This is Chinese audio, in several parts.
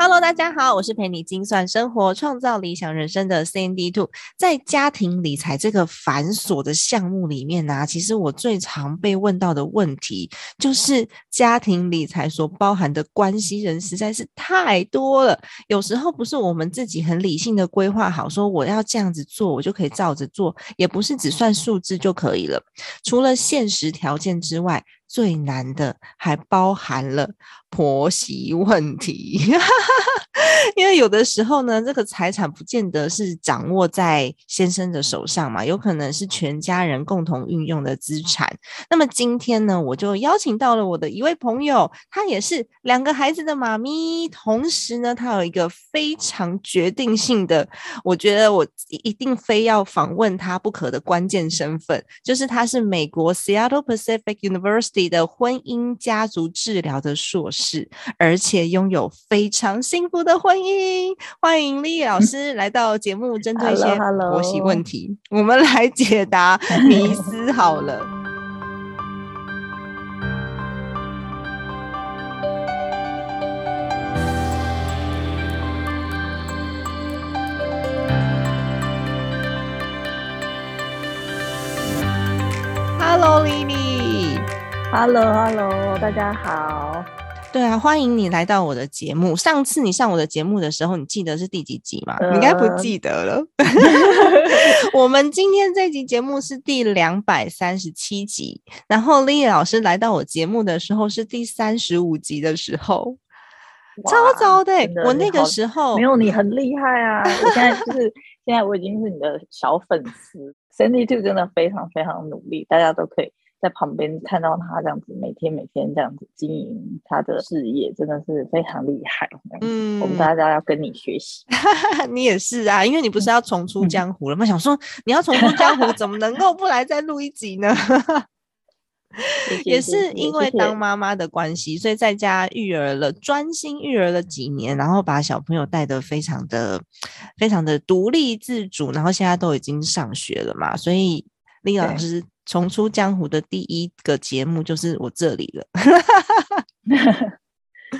Hello，大家好，我是陪你精算生活、创造理想人生的 CND Two。在家庭理财这个繁琐的项目里面呢，其实我最常被问到的问题就是家庭理财所包含的关系人实在是太多了。有时候不是我们自己很理性的规划好，说我要这样子做，我就可以照着做，也不是只算数字就可以了。除了现实条件之外，最难的还包含了婆媳问题，因为有的时候呢，这个财产不见得是掌握在先生的手上嘛，有可能是全家人共同运用的资产。那么今天呢，我就邀请到了我的一位朋友，她也是两个孩子的妈咪，同时呢，她有一个非常决定性的，我觉得我一定非要访问她不可的关键身份，就是她是美国 Seattle Pacific University。的婚姻家族治疗的硕士，而且拥有非常幸福的婚姻。欢迎丽老 师来到节目，针对一些婆媳问题，我们来解答迷思。好了，Hello，丽丽。Hello，Hello，大家好。对啊，欢迎你来到我的节目。上次你上我的节目的时候，你记得是第几集吗？你应该不记得了。我们今天这集节目是第两百三十七集，然后丽老师来到我节目的时候是第三十五集的时候，超早的。我那个时候没有你很厉害啊！我现在就是 现在我已经是你的小粉丝，Cindy Two 真的非常非常努力，大家都可以。在旁边看到他这样子，每天每天这样子经营他的事业，真的是非常厉害。嗯，我们大家要跟你学习。你也是啊，因为你不是要重出江湖了吗？想说你要重出江湖，怎么能够不来再录一集呢？也是因为当妈妈的关系，所以在家育儿了，专心育儿了几年，然后把小朋友带得非常的、非常的独立自主，然后现在都已经上学了嘛，所以李老师。重出江湖的第一个节目就是我这里了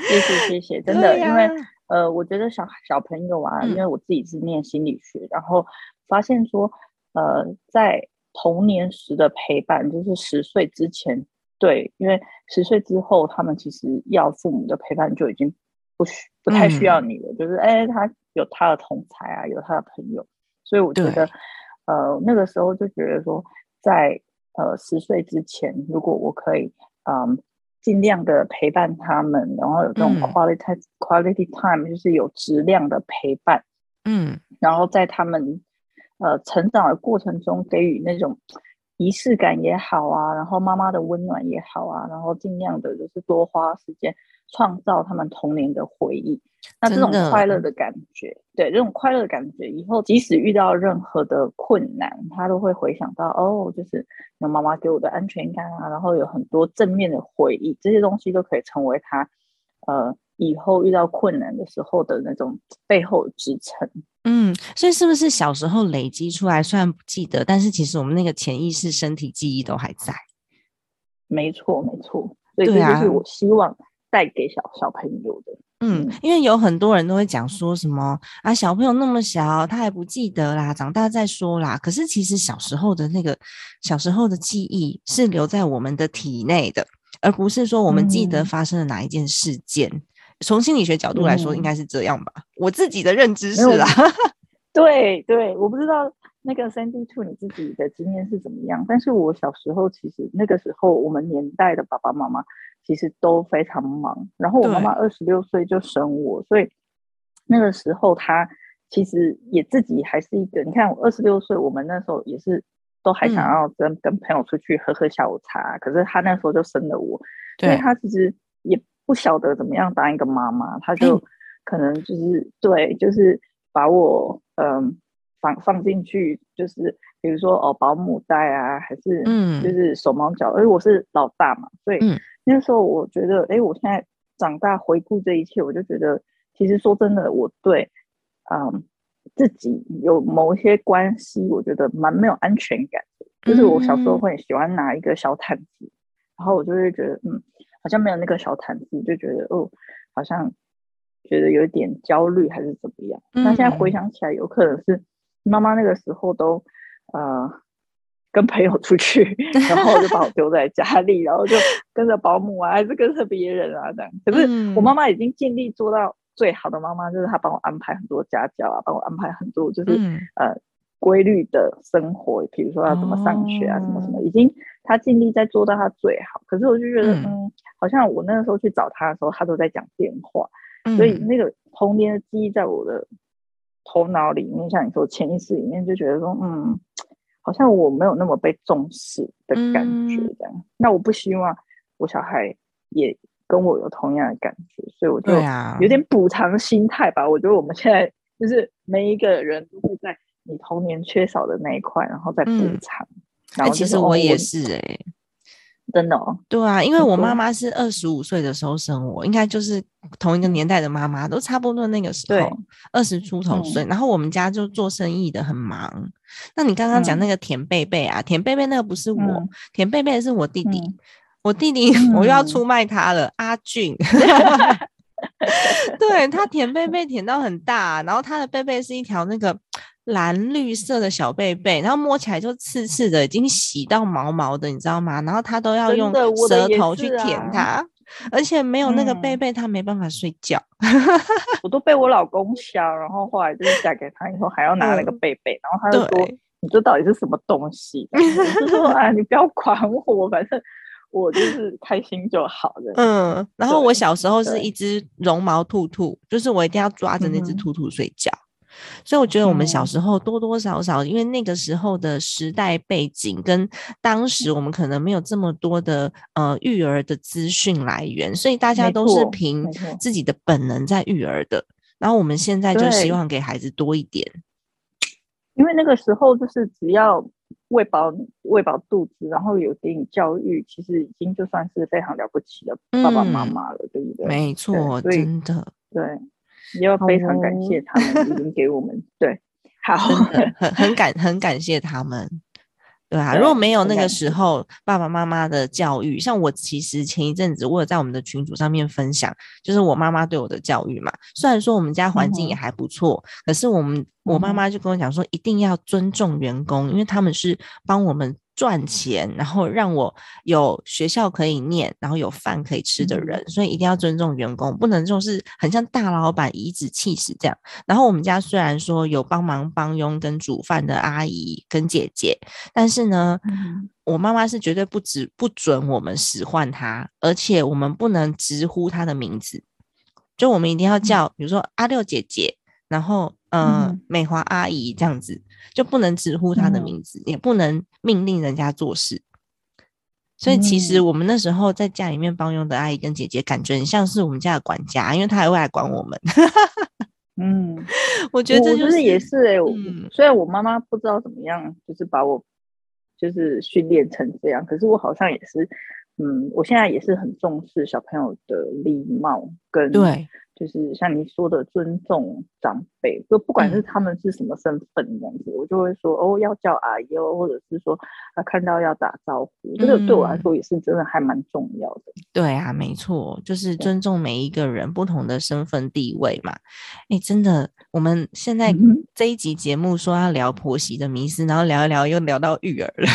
谢谢谢谢，真的，因为呃，我觉得小小朋友啊，因为我自己是念心理学，然后发现说，呃，在童年时的陪伴，就是十岁之前，对，因为十岁之后，他们其实要父母的陪伴就已经不需不太需要你了，就是哎，他有他的同才啊，有他的朋友，所以我觉得，呃，那个时候就觉得说，在呃，十岁之前，如果我可以，嗯，尽量的陪伴他们，然后有这种 quality quality time，就是有质量的陪伴，嗯，然后在他们呃成长的过程中，给予那种仪式感也好啊，然后妈妈的温暖也好啊，然后尽量的就是多花时间。创造他们童年的回忆，那这种快乐的感觉，对这种快乐的感觉，以后即使遇到任何的困难，他都会回想到哦，就是有妈妈给我的安全感啊，然后有很多正面的回忆，这些东西都可以成为他呃以后遇到困难的时候的那种背后支撑。嗯，所以是不是小时候累积出来，虽然不记得，但是其实我们那个潜意识、身体记忆都还在。没错，没错，所以这就是我希望。带给小小朋友的，嗯，因为有很多人都会讲说什么啊，小朋友那么小，他还不记得啦，长大再说啦。可是其实小时候的那个小时候的记忆是留在我们的体内的，而不是说我们记得发生了哪一件事件。从心理学角度来说，应该是这样吧？我自己的认知是啦。对对，我不知道那个三 D Two 你自己的经验是怎么样，但是我小时候其实那个时候我们年代的爸爸妈妈。其实都非常忙，然后我妈妈二十六岁就生我，所以那个时候她其实也自己还是一个。你看我二十六岁，我们那时候也是都还想要跟跟朋友出去喝喝下午茶，可是她那时候就生了我，所以她其实也不晓得怎么样当一个妈妈，她就可能就是对，就是把我嗯放放进去，就是比如说哦保姆带啊，还是嗯就是手忙脚，因为我是老大嘛，所以那时候我觉得，哎，我现在长大回顾这一切，我就觉得其实说真的，我对嗯自己有某一些关系，我觉得蛮没有安全感的，就是我小时候会喜欢拿一个小毯子。然后我就会觉得，嗯，好像没有那个小毯子，就觉得哦，好像觉得有点焦虑还是怎么样。那现在回想起来，有可能是妈妈那个时候都呃跟朋友出去，然后就把我丢在家里，然后就跟着保姆啊，还是跟着别人啊这样。可是我妈妈已经尽力做到最好的妈妈，就是她帮我安排很多家教啊，帮我安排很多就是呃。规律的生活，比如说要怎么上学啊，什么什么，已经她尽力在做到她最好。可是我就觉得，嗯，好像我那个时候去找他的时候，他都在讲电话，所以那个童年的记忆在我的头脑里面，像你说潜意识里面，就觉得说，嗯，好像我没有那么被重视的感觉，这样。那我不希望我小孩也跟我有同样的感觉，所以我就有点补偿心态吧。我觉得我们现在就是每一个人都会在。你童年缺少的那一块，然后再补偿。哎，其实我也是哎，真的哦。对啊，因为我妈妈是二十五岁的时候生我，应该就是同一个年代的妈妈，都差不多那个时候，二十出头岁。然后我们家就做生意的很忙。那你刚刚讲那个田贝贝啊，田贝贝那个不是我，田贝贝是我弟弟。我弟弟，我又要出卖他了，阿俊。对他舔贝贝舔到很大，然后他的贝贝是一条那个蓝绿色的小贝贝，然后摸起来就刺刺的，已经洗到毛毛的，你知道吗？然后他都要用舌头去舔它，而且没有那个贝贝，他没办法睡觉。我都被我老公笑，然后后来就是嫁给他以后还要拿那个贝贝，然后他就说：“你这到底是什么东西？”就说：“啊，你不要管我，反正。”我就是开心就好了。嗯，然后我小时候是一只绒毛兔兔，就是我一定要抓着那只兔兔睡觉。所以我觉得我们小时候多多少少，因为那个时候的时代背景跟当时我们可能没有这么多的呃育儿的资讯来源，所以大家都是凭自己的本能在育儿的。然后我们现在就希望给孩子多一点，因为那个时候就是只要。喂饱喂饱肚子，然后有给你教育，其实已经就算是非常了不起的爸爸妈妈了，对不对？没错，真的。对，也要非常感谢他们已经给我们 对，好，很很感很感谢他们。对啊，如果没有那个时候爸爸妈妈的教育，像我其实前一阵子我有在我们的群组上面分享，就是我妈妈对我的教育嘛。虽然说我们家环境也还不错，可是我们我妈妈就跟我讲说，一定要尊重员工，因为他们是帮我们。赚钱，然后让我有学校可以念，然后有饭可以吃的人，所以一定要尊重员工，不能就是很像大老板颐指气使这样。然后我们家虽然说有帮忙帮佣跟煮饭的阿姨跟姐姐，但是呢，我妈妈是绝对不止不准我们使唤她，而且我们不能直呼她的名字，就我们一定要叫，比如说阿六姐姐，然后嗯美华阿姨这样子。就不能直呼她的名字，也不能命令人家做事。所以其实我们那时候在家里面帮佣的阿姨跟姐姐，感觉很像是我们家的管家，因为她还会来管我们。嗯，我觉得这就是也是哎。嗯，虽然我妈妈不知道怎么样，就是把我就是训练成这样，可是我好像也是，嗯，我现在也是很重视小朋友的礼貌跟对。就是像你说的尊重长辈，就不管是他们是什么身份这样子，我就会说哦要叫阿姨哦，或者是说啊看到要打招呼，这个对我来说也是真的还蛮重要的。对啊，没错，就是尊重每一个人不同的身份地位嘛。哎，真的，我们现在这一集节目说要聊婆媳的迷思，然后聊一聊又聊到育儿了。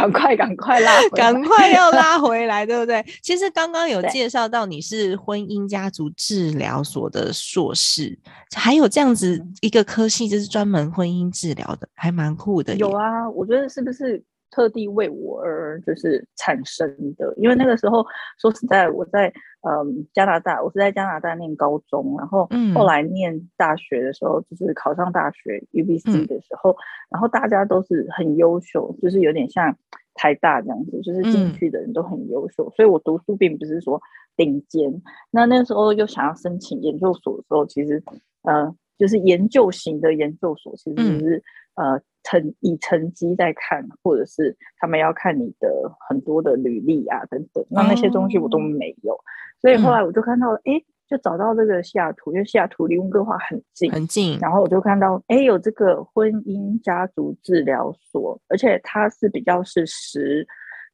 赶快，赶快拉，赶快要拉回来，对不对？其实刚刚有介绍到你是婚姻家族治疗所的硕士，还有这样子一个科系，就是专门婚姻治疗的，还蛮酷的。有啊，我觉得是不是？特地为我而就是产生的，因为那个时候说实在，我在嗯加拿大，我是在加拿大念高中，然后后来念大学的时候，就是考上大学 UBC 的时候，然后大家都是很优秀，就是有点像台大这样子，就是进去的人都很优秀，所以我读书并不是说顶尖。那那时候又想要申请研究所的时候，其实呃，就是研究型的研究所，其实是呃成以成绩在看，或者是他们要看你的很多的履历啊等等，那那些东西我都没有，所以后来我就看到，哎。就找到这个西雅图，因为西雅图离温哥华很近，很近。然后我就看到，哎，有这个婚姻家族治疗所，而且它是比较是实，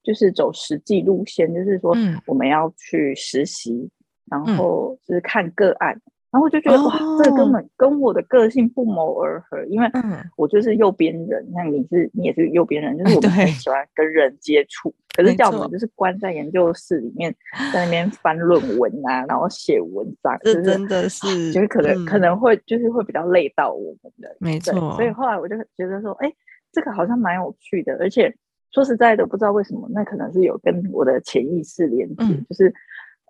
就是走实际路线，就是说我们要去实习，然后就是看个案。然后我就觉得哇，这根本跟我的个性不谋而合，因为我就是右边人，那你是你也是右边人，就是我们很喜欢跟人接触，可是叫我们就是关在研究室里面，在那边翻论文啊，然后写文章，这真的是，就是可能可能会就是会比较累到我们的，没错。所以后来我就觉得说，哎，这个好像蛮有趣的，而且说实在的，不知道为什么，那可能是有跟我的潜意识连接，就是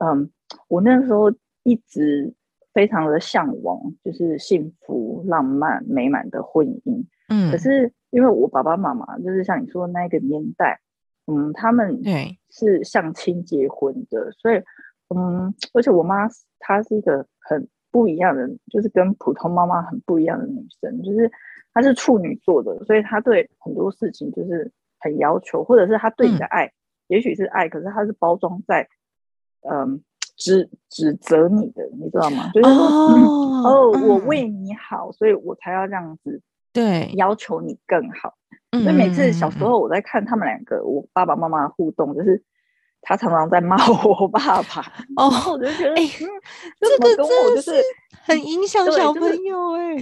嗯，我那时候一直。非常的向往，就是幸福、浪漫、美满的婚姻。嗯，可是因为我爸爸妈妈就是像你说那个年代，嗯，他们对是相亲结婚的，所以嗯，而且我妈她是一个很不一样的，就是跟普通妈妈很不一样的女生，就是她是处女座的，所以她对很多事情就是很要求，或者是她对你的爱，也许是爱，可是她是包装在嗯。指指责你的，你知道吗？就是说，哦，我为你好，所以我才要这样子，对，要求你更好。所以每次小时候我在看他们两个，我爸爸妈妈的互动，就是他常常在骂我爸爸，哦，我就觉得，哎，这个跟我就是很影响小朋友，哎，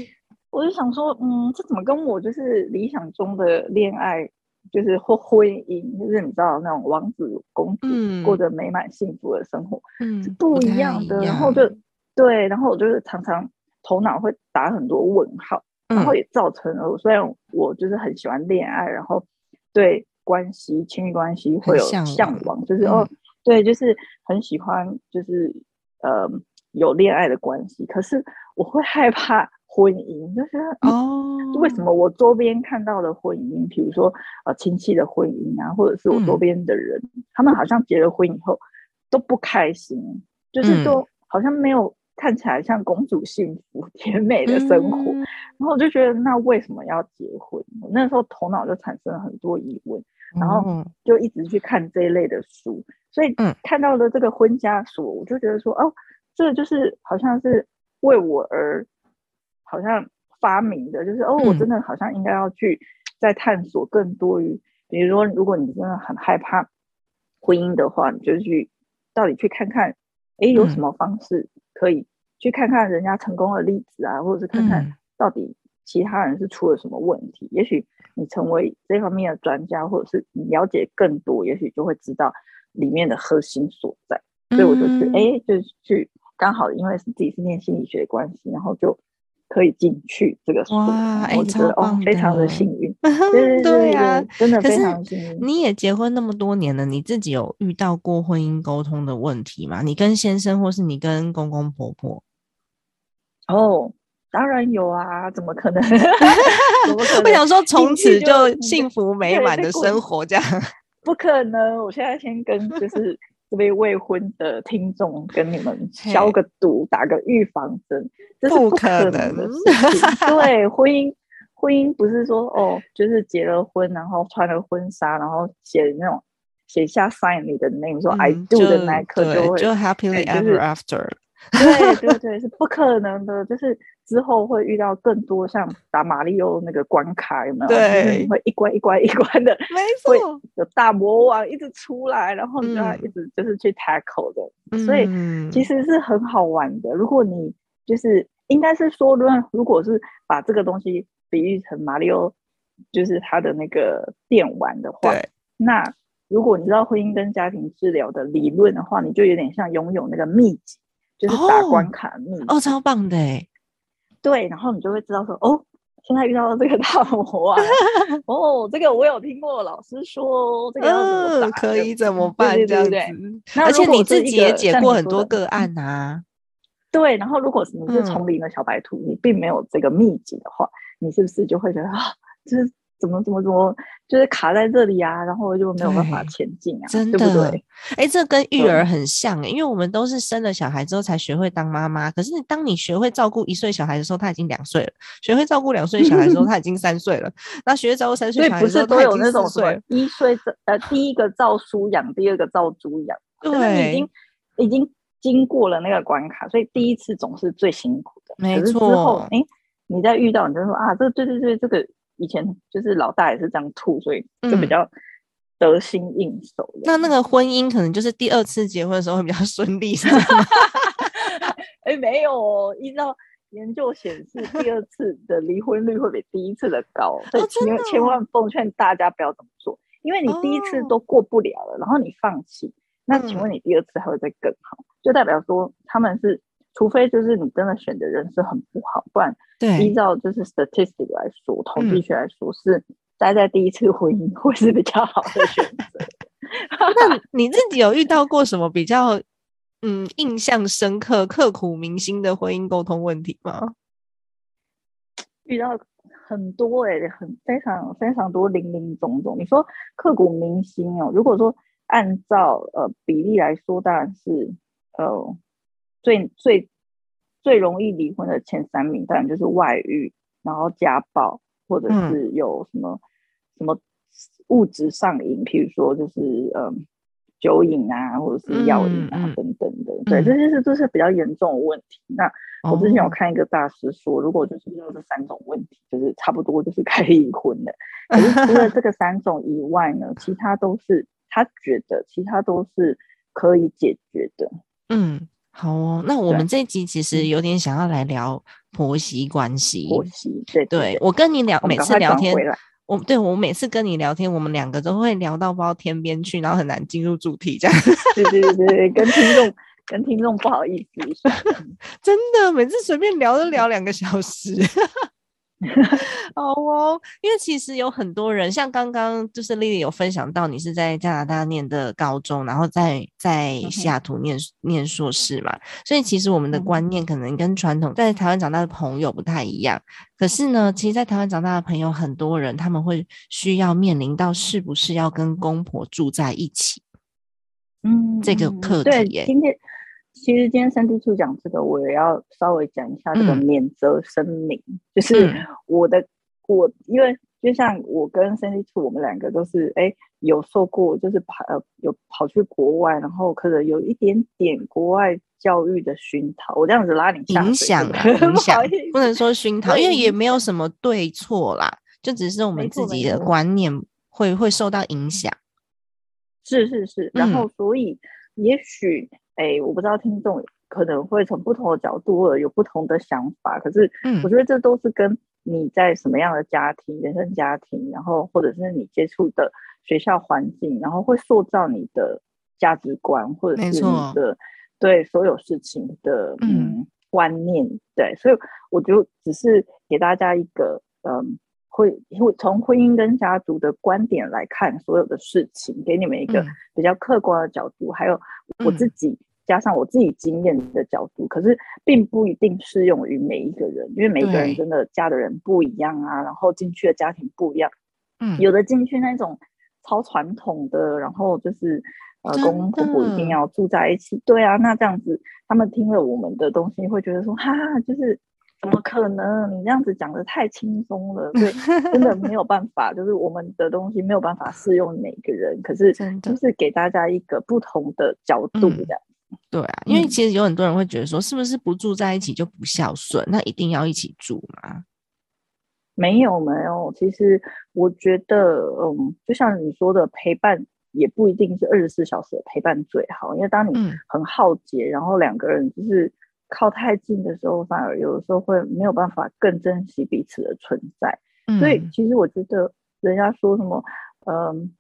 我就想说，嗯，这怎么跟我就是理想中的恋爱？就是婚婚姻，就是你知道那种王子公主过着美满幸福的生活，是不一样的。然后就对，然后我就是常常头脑会打很多问号，然后也造成了虽然我就是很喜欢恋爱，然后对关系亲密关系会有向往，就是哦，对，就是很喜欢，就是呃有恋爱的关系，可是我会害怕。婚姻就是哦，为什么我周边看到的婚姻，比如说呃亲戚的婚姻啊，或者是我周边的人，他们好像结了婚以后都不开心，就是都好像没有看起来像公主幸福 甜美的生活，然后我就觉得那为什么要结婚？我那时候头脑就产生了很多疑问，然后就一直去看这一类的书，所以看到了这个婚家所，我就觉得说哦，这就是好像是为我而。好像发明的，就是哦，我真的好像应该要去再探索更多于，比如说，如果你真的很害怕婚姻的话，你就去到底去看看，哎，有什么方式可以去看看人家成功的例子啊，或者是看看到底其他人是出了什么问题。也许你成为这方面的专家，或者是你了解更多，也许就会知道里面的核心所在。所以我就去，哎，就去刚好因为是自己是念心理学的关系，然后就。可以进去这个哇，我觉得哦，非常的幸运，对对呀，真的非常幸运。你也结婚那么多年了，你自己有遇到过婚姻沟通的问题吗？你跟先生，或是你跟公公婆婆？哦，当然有啊，怎么可能？我想说，从此就幸福美满的生活，这样不可能。我现在先跟就是。这位未婚的听众跟你们消个毒，打个预防针，这是不可能的事情。对，婚姻，婚姻不是说哦，就是结了婚，然后穿了婚纱，然后写那种写下 sign 你的 name，说 I do 的那一刻就会就 happily ever after。对对对，是不可能的，就是之后会遇到更多像打马里奥那个关卡，有没有？对，会一关一关一关的，没错，有大魔王一直出来，然后你就要一直就是去 tackle 的，所以其实是很好玩的。如果你就是应该是说，如果如果是把这个东西比喻成马里奥，就是他的那个电玩的话，那如果你知道婚姻跟家庭治疗的理论的话，你就有点像拥有那个秘籍。就是打关卡密哦，超棒的哎！对，然后你就会知道说，哦，现在遇到了这个大魔啊，哦，这个我有听过老师说，这个要怎么打，可以怎么办这样子？而且你自己也解过很多个案啊。对，然后如果你是丛林的小白兔，你并没有这个秘籍的话，你是不是就会觉得啊，就是怎么怎么怎么，就是卡在这里啊，然后就没有办法前进啊，真的，哎，这跟育儿很像哎，因为我们都是生了小孩之后才学会当妈妈，可是当你学会照顾一岁小孩的时候，他已经两岁了；学会照顾两岁小孩的时候，他已经三岁了。那学会照顾三岁小孩的时候，都有那种岁，一岁呃，第一个照书养，第二个照猪养，对，已经已经经过了那个关卡，所以第一次总是最辛苦的。没错，之后哎，你再遇到，你就说啊，这对对对，这个。以前就是老大也是这样吐，所以就比较得心应手。那那个婚姻可能就是第二次结婚的时候会比较顺利，是吗？哎，没有哦，依照研究显示，第二次的离婚率会比第一次的高。所以千千万奉劝大家不要这么做，因为你第一次都过不了了，然后你放弃，那请问你第二次还会再更好？就代表说他们是。除非就是你真的选的人是很不好，不然依照就是 statistic 来说，统计学来说，是待在第一次婚姻会是比较好的选择。那你自己有遇到过什么比较嗯印象深刻、刻骨铭心的婚姻沟通问题吗？遇到很多哎，很非常非常多零零总总。你说刻骨铭心哦，如果说按照呃比例来说，当然是呃。最最最容易离婚的前三名，当然就是外遇，然后家暴，或者是有什么什么物质上瘾，譬如说就是嗯酒瘾啊，或者是药瘾啊等等的。对，这些是这是比较严重的问题。那我之前有看一个大师说，如果就是有这三种问题，就是差不多就是该离婚的。可是除了这个三种以外呢，其他都是他觉得其他都是可以解决的。嗯。好哦，那我们这一集其实有点想要来聊婆媳关系。婆媳，对对，我跟你聊，每次聊天，我对我每次跟你聊天，我们两个都会聊到不知道天边去，然后很难进入主题，这样。对对对对，跟听众跟听众不好意思，真的，每次随便聊都聊两个小时。好哦，因为其实有很多人，像刚刚就是丽丽有分享到，你是在加拿大念的高中，然后在在西雅图念念硕士嘛，所以其实我们的观念可能跟传统在台湾长大的朋友不太一样。可是呢，其实，在台湾长大的朋友，很多人他们会需要面临到是不是要跟公婆住在一起，嗯，这个课题耶。其实今天三 D 处讲这个，我也要稍微讲一下这个免责声明，就是我的我，因为就像我跟三 D 处，我们两个都是哎有受过，就是跑呃有跑去国外，然后可能有一点点国外教育的熏陶，我这样子拉你影响 影响，不能说熏陶，因为也没有什么对错啦，就只是我们自己的观念会会受到影响。是是是，然后所以也许。哎，我不知道听众可能会从不同的角度或者有不同的想法，可是我觉得这都是跟你在什么样的家庭、原生家庭，然后或者是你接触的学校环境，然后会塑造你的价值观，或者是你的对所有事情的嗯观念。对，所以我就只是给大家一个嗯。会会从婚姻跟家族的观点来看所有的事情，给你们一个比较客观的角度，还有我自己加上我自己经验的角度，可是并不一定适用于每一个人，因为每一个人真的嫁的人不一样啊，然后进去的家庭不一样，嗯，有的进去那种超传统的，然后就是呃公公婆婆一定要住在一起，对啊，那这样子他们听了我们的东西会觉得说，哈，就是。怎么可能？你这样子讲的太轻松了，对，真的没有 办法，就是我们的东西没有办法适用每个人。可是，就是给大家一个不同的角度，这样。对啊，因为其实有很多人会觉得说，是不是不住在一起就不孝顺？那一定要一起住吗？没有，没有。其实我觉得，嗯，就像你说的，陪伴也不一定是二十四小时的陪伴最好，因为当你很耗竭，然后两个人就是。靠太近的时候，反而有的时候会没有办法更珍惜彼此的存在。所以，其实我觉得人家说什么，嗯，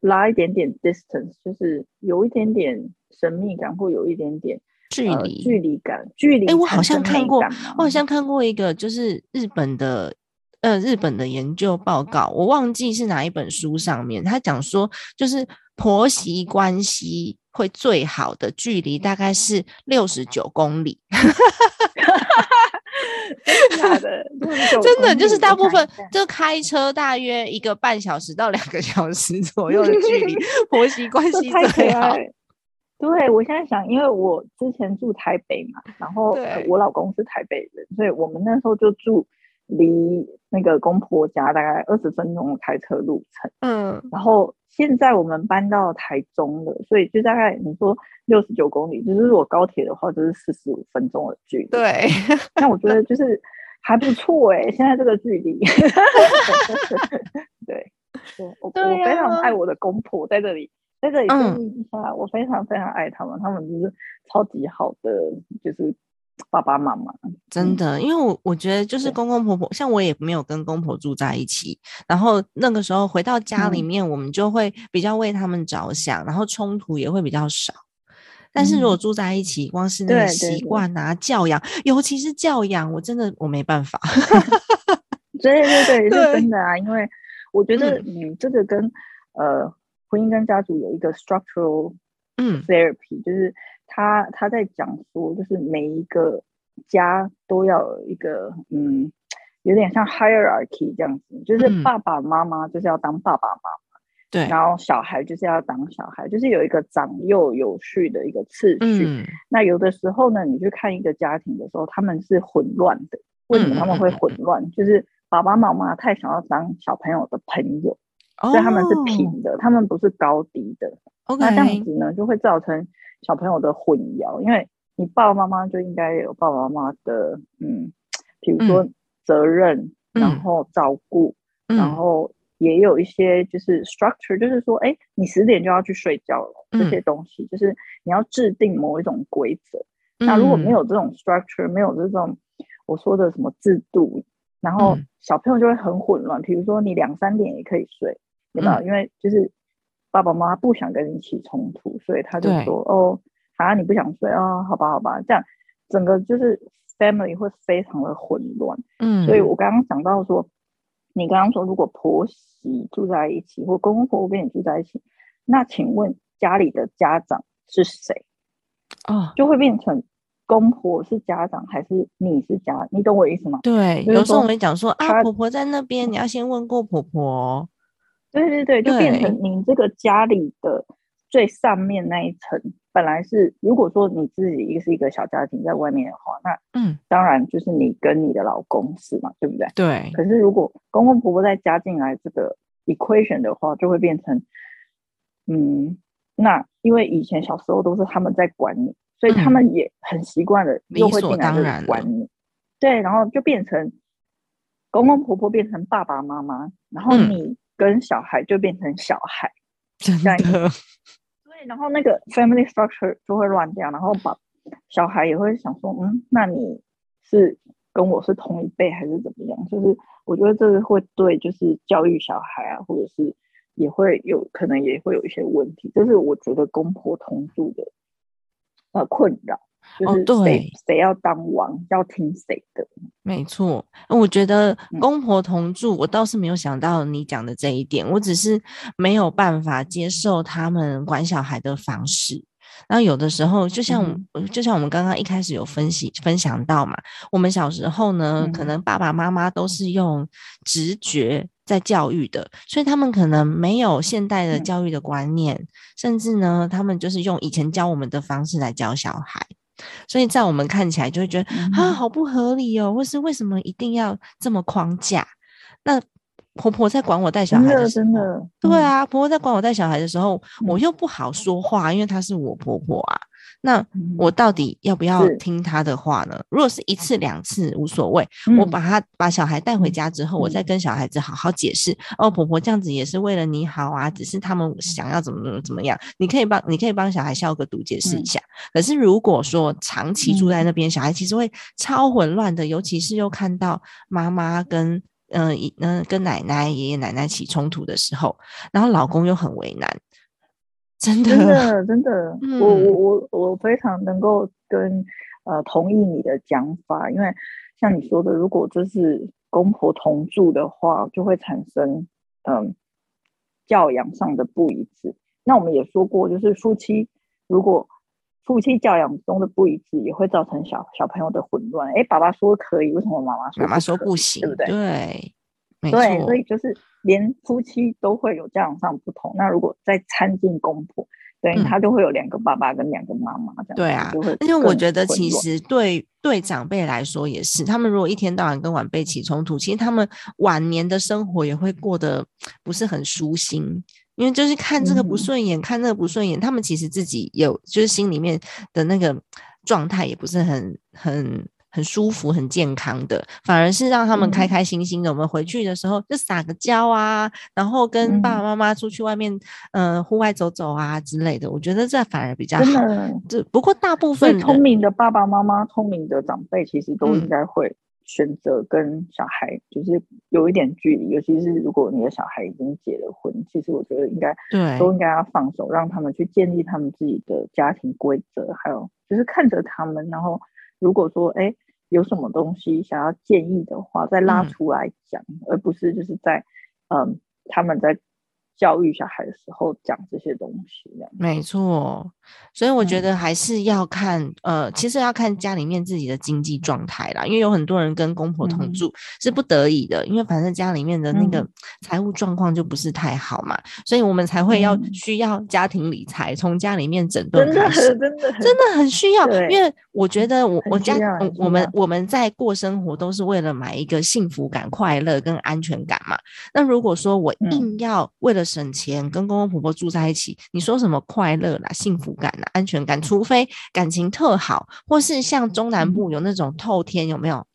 拉一点点 distance，就是有一点点神秘感，或有一点点距离距离感。距离，哎，我好像看过，我好像看过一个，就是日本的。呃，日本的研究报告，我忘记是哪一本书上面，他讲说，就是婆媳关系会最好的距离大概是六十九公里。真的，真的就是大部分就开车大约一个半小时到两个小时左右的距离，婆媳关系最好。对，我现在想，因为我之前住台北嘛，然后我老公是台北人，所以我们那时候就住离那个公婆家大概二十分钟的开车路程。嗯，然后现在我们搬到台中了，所以就大概你说六十九公里，就是如果高铁的话，就是四十五分钟的距离。对，那我觉得就是还不错哎，现在这个距离。对，我我非常爱我的公婆在这里。在这里建议一下，我非常非常爱他们，他们就是超级好的，就是爸爸妈妈。真的，因为我我觉得就是公公婆婆，像我也没有跟公婆住在一起，然后那个时候回到家里面，我们就会比较为他们着想，然后冲突也会比较少。但是如果住在一起，光是那个习惯啊、教养，尤其是教养，我真的我没办法。对对对，是真的啊，因为我觉得嗯，这个跟呃。婚姻跟家族有一个 structural therapy，就是他他在讲说，就是每一个家都要有一个嗯，有点像 hierarchy 这样子，就是爸爸妈妈就是要当爸爸妈妈，对，然后小孩就是要当小孩，就是有一个长幼有序的一个次序。那有的时候呢，你去看一个家庭的时候，他们是混乱的。为什么他们会混乱？就是爸爸妈妈太想要当小朋友的朋友。所以他们是平的，他们不是高低的。那这样子呢，就会造成小朋友的混淆。因为你爸爸妈妈就应该有爸爸妈妈的，嗯，比如说责任，然后照顾，然后也有一些就是 structure，就是说，哎，你十点就要去睡觉了，这些东西就是你要制定某一种规则。那如果没有这种 structure，没有这种我说的什么制度，然后小朋友就会很混乱。比如说你两三点也可以睡。对吧？因为就是爸爸妈妈不想跟你起冲突，所以他就说：“哦，啊，你不想睡啊？好吧，好吧。”这样整个就是 family 会非常的混乱。嗯，所以我刚刚讲到说，你刚刚说如果婆媳住在一起，或公公婆婆跟你住在一起，那请问家里的家长是谁？啊，就会变成公婆是家长还是你是家？你懂我意思吗？对，有时候我们讲说啊，婆婆在那边，你要先问过婆婆。对对对，就变成你这个家里的最上面那一层，本来是如果说你自己一个是一个小家庭在外面的话，那嗯，当然就是你跟你的老公是嘛，对不对？对。可是如果公公婆婆再加进来这个 equation 的话，就会变成，嗯，那因为以前小时候都是他们在管你，所以他们也很习惯了，又会进来管你。对，然后就变成公公婆婆变成爸爸妈妈，然后你。跟小孩就变成小孩，真的。对，然后那个 family structure 就会乱掉，然后把小孩也会想说，嗯，那你是跟我是同一辈还是怎么样？就是我觉得这个会对，就是教育小孩啊，或者是也会有可能也会有一些问题，这是我觉得公婆同住的呃困扰。哦，对，谁要当王要听谁的？没错，我觉得公婆同住，我倒是没有想到你讲的这一点，我只是没有办法接受他们管小孩的方式。然后有的时候，就像就像我们刚刚一开始有分析分享到嘛，我们小时候呢，可能爸爸妈妈都是用直觉在教育的，所以他们可能没有现代的教育的观念，甚至呢，他们就是用以前教我们的方式来教小孩。所以在我们看起来就会觉得啊，好不合理哦，或是为什么一定要这么框架？那婆婆在管我带小孩的时候，对啊，婆婆在管我带小孩的时候，我又不好说话，因为她是我婆婆啊。那我到底要不要听她的话呢？如果是一次两次无所谓，我把她把小孩带回家之后，我再跟小孩子好好解释。哦，婆婆这样子也是为了你好啊，只是他们想要怎么怎么怎么样。你可以帮你可以帮小孩消个毒，解释一下。可是如果说长期住在那边，小孩其实会超混乱的，尤其是又看到妈妈跟嗯嗯跟奶奶爷爷奶奶起冲突的时候，然后老公又很为难。真的，真的，真的，我我我我非常能够跟呃同意你的讲法，因为像你说的，如果这是公婆同住的话，就会产生嗯教养上的不一致。那我们也说过，就是夫妻如果夫妻教养中的不一致，也会造成小小朋友的混乱。哎，爸爸说可以，为什么妈妈说妈妈说不行？对不对？对，没对，错所，以就是连夫妻都会有教养上不同。那如果再参进公婆，等于嗯他就会有两个爸爸跟两个妈妈这样子。对啊因为我觉得其实对对长辈来说也是，他们如果一天到晚跟晚辈起冲突，其实他们晚年的生活也会过得不是很舒心。因为就是看这个不嗯。顺眼，看那个不顺眼，他们其实自己有就是心里面的那个状态也不是很很很舒服、很健康的，反而是让他们开嗯。开心心的。我们回去的时候就撒个娇啊，然后跟爸爸嗯。妈妈出去外面，呃，户外走走啊之类的，我觉得这反而比较好。的，这不过大部分聪明的爸爸妈妈、聪明的长辈，其实都嗯。应该会选择跟小孩就是有一点距离，尤其是如果你的小孩已经结了婚，其实我觉得应该对都应该要放手，让他们去建立他们自己的家庭规则，还有就是看着他们，然后如果说哎有什么东西想要建议的话，再拉嗯。出来讲，而不是就是在嗯他们在教育小孩的时候讲这些东西这样。没错，所以我觉嗯。得还是要看，呃，其实要看家里面自己的经济状态啦，因为有很多人跟公婆同嗯。住是不得已的，因为反正家里面的那个嗯。财务状况就不是太好嘛，所以我们才会要嗯。需要家庭理财，从家里面整顿真的开始。真的。真的很需要，因为我觉得我我家我们我们在过生活都是为了买一个幸福感、快乐跟安全感嘛。那如果说我嗯。硬要为了省钱跟公公婆婆住在一起，你说什么快乐啦、幸福感啦、安全感，除非感情特好，或是像中南嗯部有那种透天，有没有？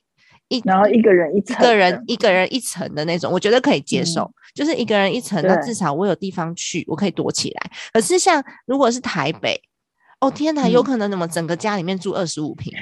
一然后一个人一一层个人一个人一层的那种，我觉得可以接受。就是一个人一层，那至少我有地方去，我可以躲起来。可是像如果是台北，哦天哪，有嗯可能怎么整个家里面住二十五平，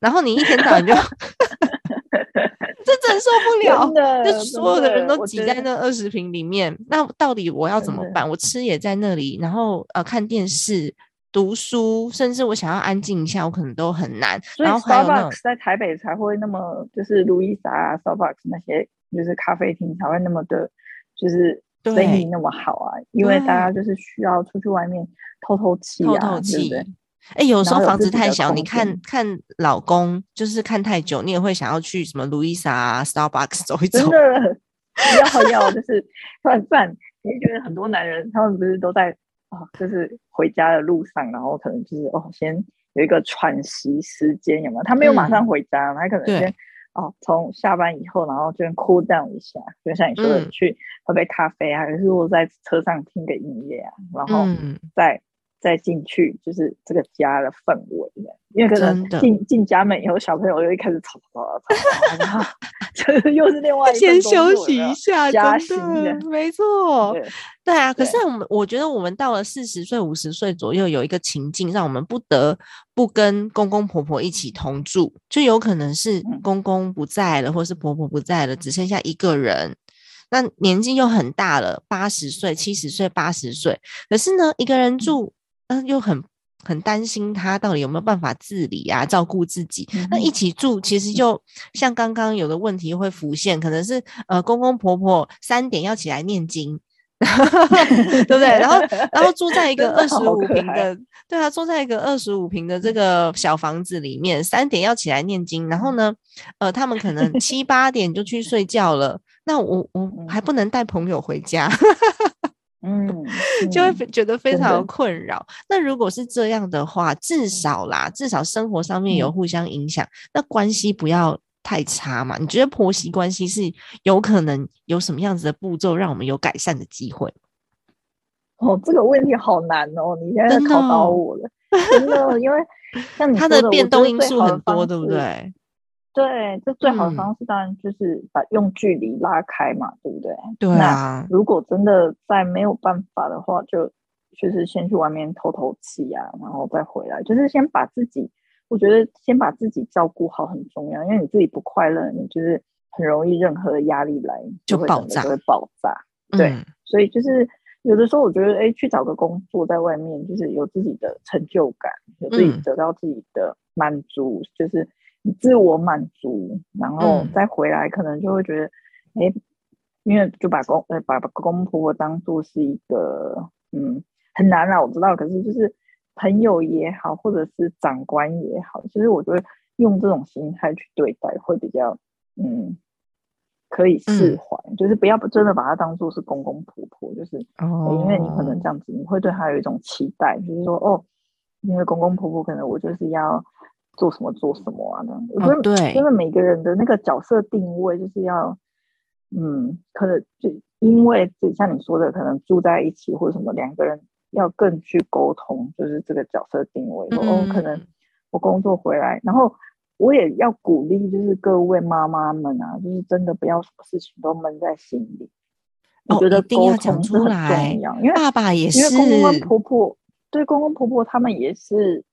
然后你一天到晚就，这真受不了就所有的人都挤在那二十平里面，那到底我要怎么办？我吃也在那里，然后呃看电视、读书，甚至我想要安静一下，我可能都很难。所以然后还有那种 Starbucks 在台北才会那么，就是路易莎啊、Starbucks 那些就是咖啡厅才会那么的，就是生意那么好啊，因为大家就是需要出去外面透透气啊，透透对不气对？。哎，有时候房子太小，你看看老公就是看太久，你也会想要去什么路易莎啊、Starbucks 走一走真。的要要就是不然不然，你会觉得很多男人他们不是都在啊、就是回家的路上，然后可能就是哦，先有一个喘息时间，有没有？他没有马上回家，他可能先哦，从下班以后，然后就 cool down 一下，就像你说的，嗯去喝杯咖啡啊，还是我在车上听个音乐啊，然后嗯，再再进去，就是这个家的氛围。因为可能进进家门以后，小朋友又一开始吵吵吵吵吵，然后 就是又是另外一先休息一下，加真的薪的没错。对对啊，可是我们我觉得我们到了四十岁、五十岁左右，有一个情境让我们不得不跟公公婆婆一起同住，就有可能是嗯公公不在了，或是婆婆不在了，只剩下一个人。那年纪又很大了，八十岁、七十岁、八十岁，可是呢，一个人住，嗯、又很很担心他到底有没有办法自理啊，照顾自己。那一嗯起住，其实就像刚刚有的问题会浮现，可能是呃公公婆婆三点要起来念经，对不对？然后 然后住在一个二十五平的，对啊，住在一个二十五平的这个小房子里面，三点要起来念经，然后呢，呃，他们可能 七八点就去睡觉了。那我我还不能带朋友回家，嗯，就会觉得非常困扰。那如果是这样的话，至少啦，至少生活上面有嗯互相影响，那关系不要太差嘛。你觉得婆媳关系是有可能有什么样子的步骤，让我们有改善的机会？哦，这个问题好难哦，你现在考倒哦我了，真的，因为像你它的变动因素很多，对不？对？对，这最好的嗯。方式当然就是把用距离拉开嘛，对不对？对那啊，如果真的再没有办法的话，就就是先去外面透透气啊，然后再回来，就是先把自己，我觉得先把自己照顾好很重要，因为你自己不快乐，你就是很容易任何的压力来就爆炸就会爆炸。对嗯。所以就是有的时候我觉得，哎，去找个工作在外面，就是有自己的成就感，有自己嗯。得到自己的满足，就是你自我满足，然后嗯。再回来，可能就会觉得，哎，因为就把公呃把把公公婆婆当做是一个嗯很难啦，我知道，可是就是朋友也好，或者是长官也好，其实我觉得用这种心态去对待会比较，嗯，可以释怀，就是不要真的把他当做是公公婆婆，就是哦，因为你可能这样子，你会对他有一种期待，就是说哦，因为公公婆婆可能我就是要做什么做什么啊，那样，我觉得对，因为每个人的那个角色定位就是要，嗯，可能就因为就像你说的，可能住在一起或者什么两个人。要更去沟通，就是这个角色定位。哦，可能我工作回来，然后我也要鼓励，就是各位妈妈们啊，就是真的不要什么事情都闷在心里。我觉得沟通是很重要，因为爸爸也是，因为公公婆婆对公公婆婆他们也是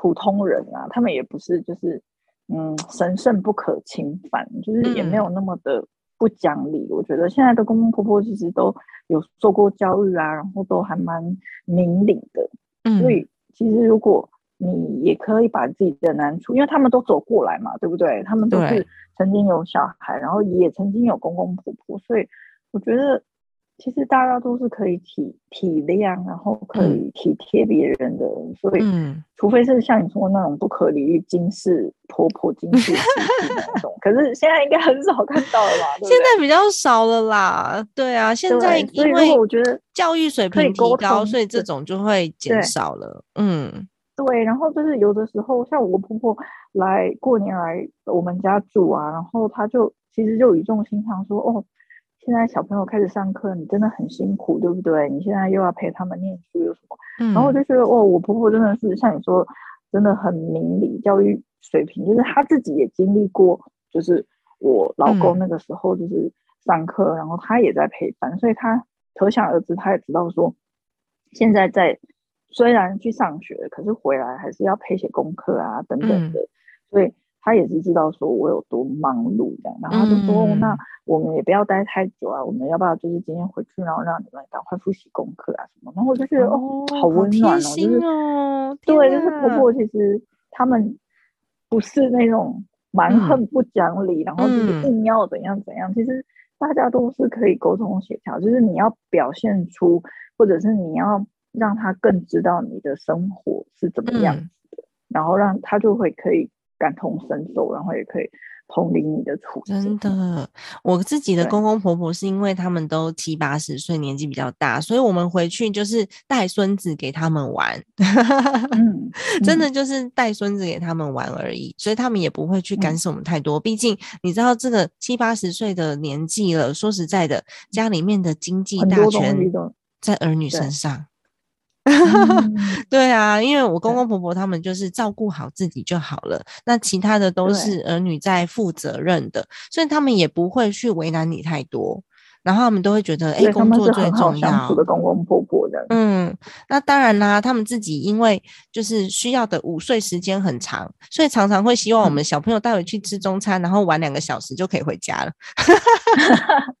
普通人啊，他们也不是就是嗯神圣不可侵犯，就是也没有那么的。不讲理，我觉得现在的公公婆婆其实都有受过教育啊，然后都还蛮明理的。嗯，所以其实如果你也可以把自己的难处，因为他们都走过来嘛，对不对？他们都是曾经有小孩，然后也曾经有公公婆婆，所以我觉得。其实大家都是可以体体谅，然后可以体贴别人的，所以，除非是像你说那种不可理喻、金氏婆婆、金氏那种，可是现在应该很少看到了吧？现在比较少了啦。对啊，现在因为我觉得教育水平提高，所以这种就会减少了。嗯，对。然后就是有的时候，像我婆婆来过年来我们家住啊，然后她就其实就语重心长说：“哦。”现在小朋友开始上课，你真的很辛苦，对不对？你现在又要陪他们念书，有什么？然后我就觉得，哦，我婆婆真的是像你说，真的很明理，教育水平，就是她自己也经历过，就是我老公那个时候就是上课，然后她也在陪伴，所以她可想而知，她也知道说，现在在虽然去上学，可是回来还是要陪写功课啊等等的，所以。他也是知道说我有多忙碌这样，然后他就说：“那我们也不要待太久啊，我们要不要就是今天回去，然后让你们赶快复习功课啊什么？”然后我就觉得哦，好温暖哦，就是对，就是婆婆其实他们不是那种蛮横不讲理，然后就是硬要怎样怎样。其实大家都是可以沟通协调，就是你要表现出，或者是你要让他更知道你的生活是怎么样子的，然后让他就会可以。感同身受，然后也可以同理你的处境。真的，我自己的公公婆婆是因为他们都七八十岁，年纪比较大，所以我们回去就是带孙子给他们玩。嗯，真的就是带孙子给他们玩而已，所以他们也不会去干涉我们太多。毕竟你知道，这个七八十岁的年纪了，说实在的，家里面的经济大权在儿女身上。对啊，因为我公公婆婆他们就是照顾好自己就好了，那其他的都是儿女在负责任的，所以他们也不会去为难你太多，然后他们都会觉得，哎，工作最重要。的公公婆婆的，嗯，那当然啦，他们自己因为就是需要的午睡时间很长，所以常常会希望我们小朋友带回去吃中餐，然后玩两个小时就可以回家了。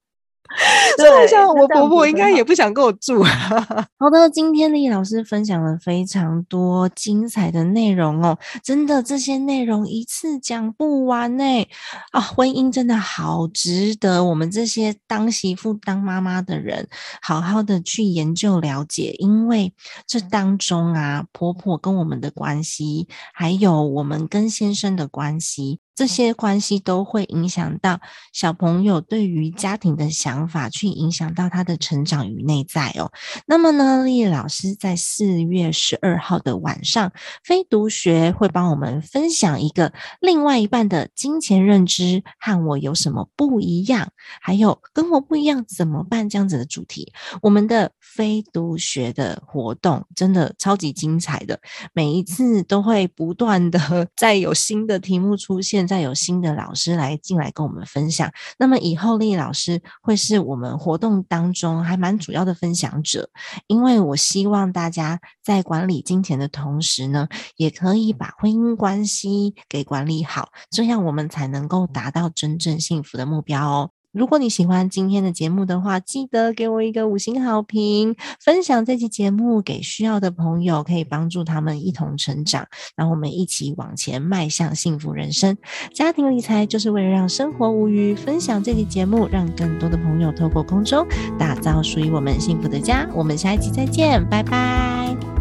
所以我想，我婆婆应该也不想跟我住。好的，今天李老师分享了非常多精彩的内容哦，真的这些内容一次讲不完呢。啊，婚姻真的好值得我们这些当媳妇、当妈妈的人好好的去研究了解，因为这当中啊，婆婆跟我们的关系，还有我们跟先生的关系。这些关系都会影响到小朋友对于家庭的想法，去影响到他的成长与内在哦。那么呢，丽老师在四月十二号的晚上，非读学会帮我们分享一个另外一半的金钱认知和我有什么不一样，还有跟我不一样怎么办这样子的主题。我们的非读学的活动真的超级精彩的，每一次都会不断的 在有新的题目出现。现在有新的老师来进来跟我们分享，那么以后丽老师会是我们活动当中还蛮主要的分享者，因为我希望大家在管理金钱的同时呢，也可以把婚姻关系给管理好，这样我们才能够达到真正幸福的目标哦。如果你喜欢今天的节目的话，记得给我一个五星好评，分享这期节目给需要的朋友，可以帮助他们一同成长，让我们一起往前迈向幸福人生。家庭理财就是为了让生活无虞，分享这期节目，让更多的朋友透过空中打造属于我们幸福的家。我们下一期再见，拜拜。